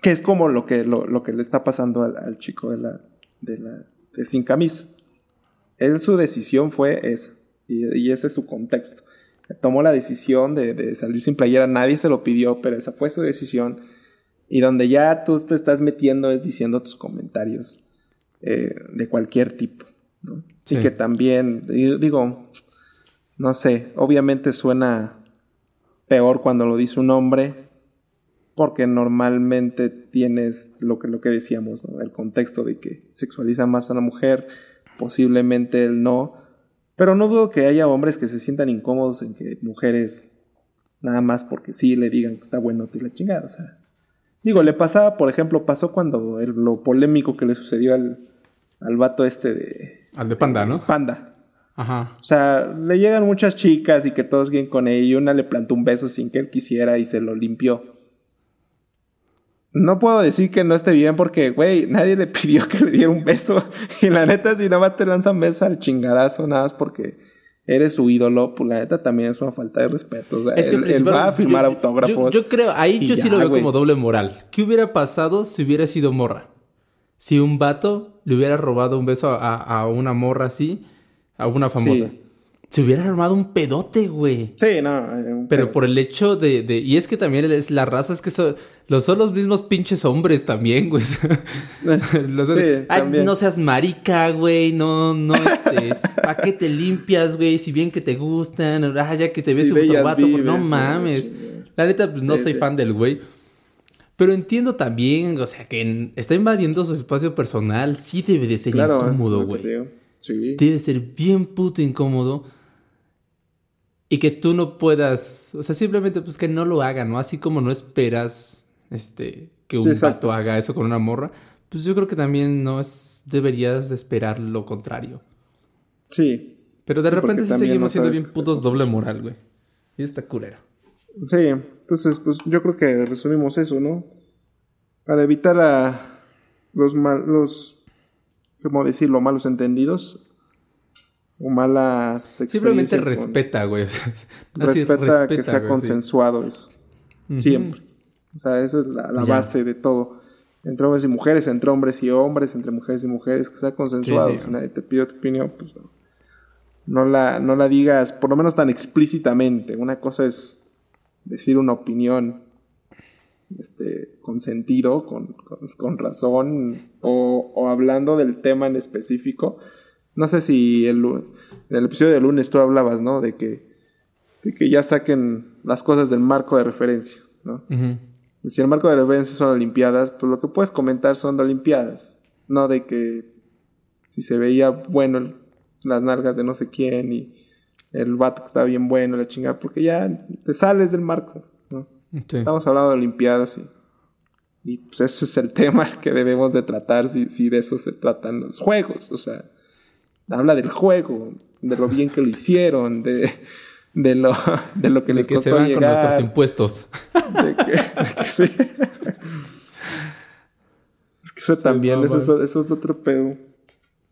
que es como lo que, lo, que le está pasando al, chico de la, de la, de sin camisa. Él su decisión fue esa y, ese es su contexto. Tomó la decisión de, salir sin playera, nadie se lo pidió, pero esa fue su decisión. Y donde ya tú te estás metiendo es diciendo tus comentarios eh, de cualquier tipo. ¿no? Sí. que también, digo, no sé, obviamente suena peor cuando lo dice un hombre, porque normalmente tienes lo que, lo que decíamos, ¿no? el contexto de que sexualiza más a la mujer, posiblemente él no, pero no dudo que haya hombres que se sientan incómodos en que mujeres nada más porque sí le digan que está bueno y la chingada, o sea. Digo, le pasaba, por ejemplo, pasó cuando el, lo polémico que le sucedió al, al vato este de... Al de Panda, ¿no? Panda. Ajá. O sea, le llegan muchas chicas y que todos quieren con ella y una le plantó un beso sin que él quisiera y se lo limpió. No puedo decir que no esté bien porque, güey, nadie le pidió que le diera un beso. Y la neta, si nada más te lanzan besos al chingadazo, nada más porque eres su ídolo, pues la neta también es una falta de respeto. O sea, Es que él, va a firmar yo- autógrafos. Yo, yo creo, ahí yo sí lo veo como doble moral. ¿Qué hubiera pasado si hubiera sido morra? Si un vato le hubiera robado un beso a, a una morra así, a una famosa. Sí. Se hubiera armado un pedote, güey. Sí, no. eh, Pero por el hecho de, de- Y es que también es la raza, es que son, los, son los mismos pinches hombres también, güey. Los- Sí, Ay, también. no seas marica, güey. No, no, este. ¿Para qué te limpias, güey? Si bien que te gustan. Ah, ya que te ves Si bellas vato. pues, no vives, mames. sí. La neta, pues no Sí, soy fan del güey. Pero entiendo también, o sea, que está invadiendo su espacio personal. Sí debe de ser Claro, incómodo, güey. Sí. Debe de ser bien puto incómodo. Y que tú no puedas, o sea, simplemente pues que no lo haga, ¿no? Así como no esperas, este, que un Sí, vato haga eso con una morra, pues yo creo que también no es, deberías de esperar lo contrario. Sí. Pero de Sí, repente sí seguimos no siendo bien putos doble moral, güey. Y está culero. Sí, entonces, pues yo creo que resumimos eso, ¿no? Para evitar a los mal, los, ¿cómo decirlo? Malos entendidos o malas Simplemente experiencias con- respeta, güey. Respeta, que sea güey, sí. consensuado eso. Siempre. O sea, esa es la, base de todo. Entre hombres y mujeres, entre hombres y hombres, entre mujeres y mujeres, que sea consensuado. Sí, sí. Si nadie te pide tu opinión, pues no. No la, no la digas, por lo menos tan explícitamente. Una cosa es decir una opinión este, con sentido, con, con- con razón, o, o hablando del tema en específico. No sé si el, en el episodio de lunes tú hablabas, ¿no? De que, de que ya saquen las cosas del marco de referencia, ¿no? Si el marco de referencia son Olimpiadas, pues lo que puedes comentar son de Olimpiadas, no de que si se veía bueno las nalgas de no sé quién y el vato que está bien bueno, la chingada, porque ya te sales del marco. Sí. Estamos hablando de Olimpiadas y, y pues eso es el tema que debemos de tratar si, si de eso se tratan los juegos. O sea, habla del juego, de lo bien que lo hicieron, de, de, lo, de lo que De les que se costó van con llegar, nuestros impuestos. de que, de que sí. Es que eso Se también, eso, eso es otro pedo.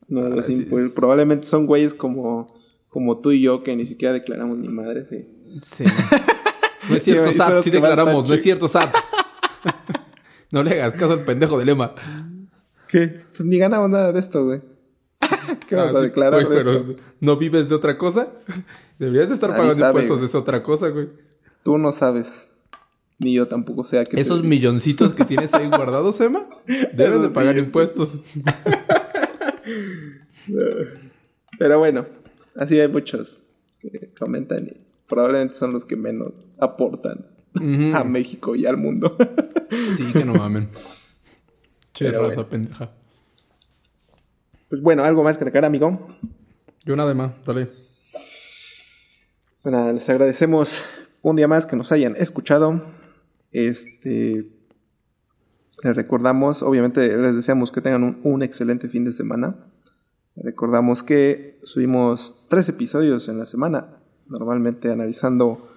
No, los impu- es. Probablemente son güeyes como, como tú y yo que ni siquiera declaramos ni madre, sí. Sí. No es cierto, SAT, sí declaramos, no es cierto, SAT. No le hagas caso al pendejo de lema. ¿Qué? Pues ni ganamos nada de esto, güey. ¿Qué vas Ah, a sí, declarar güey, de pero esto? ¿no vives de otra cosa? Deberías de estar Nadie pagando sabe, impuestos güey. de esa otra cosa, güey. Tú no sabes. Ni yo tampoco sé a qué Esos milloncitos que tienes ahí guardados, Emma, deben de pagar impuestos. Pero bueno, así hay muchos que comentan y probablemente son los que menos aportan a México y al mundo. Sí, que no mamen. Che, raza bueno. pendeja. pues bueno, algo más que agregar, amigo. Yo nada más, dale. Pues nada, les agradecemos un día más que nos hayan escuchado. Este. Les recordamos, obviamente les deseamos que tengan un, un excelente fin de semana. Recordamos que subimos tres episodios en la semana, normalmente analizando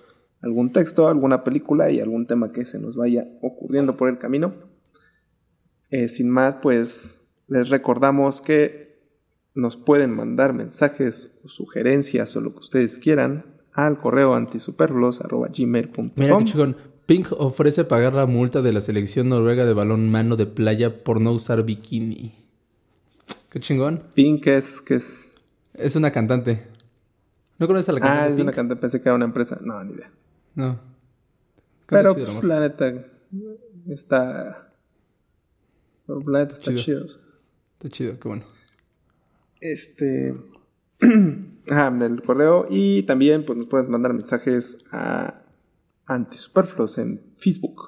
algún texto, alguna película y algún tema que se nos vaya ocurriendo por el camino. Eh, sin más, pues les recordamos que nos pueden mandar mensajes o sugerencias o lo que ustedes quieran al correo antisuperfluos.gmail.com Mira qué chingón. Pink ofrece pagar la multa de la selección noruega de balón mano de playa por no usar bikini. Qué chingón. Pink es que es... Es una cantante. ¿No conoces a la cantante Ah, es Pink? una cantante, pensé que era una empresa. No, ni idea. No. Pero chido la pues, la neta está... La neta está Chido. Está chido, qué bueno. Este. Ajá, del correo. Y también pues, nos pueden mandar mensajes a Antisuperfluos en Facebook.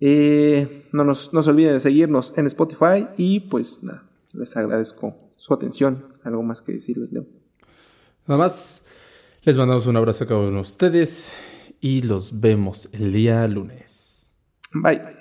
Eh, no, nos, no se olviden de seguirnos en Spotify y pues nada, les agradezco su atención. Algo más que decirles, Leo. Nada más, les mandamos un abrazo a cada uno de ustedes y los vemos el día lunes. Bye.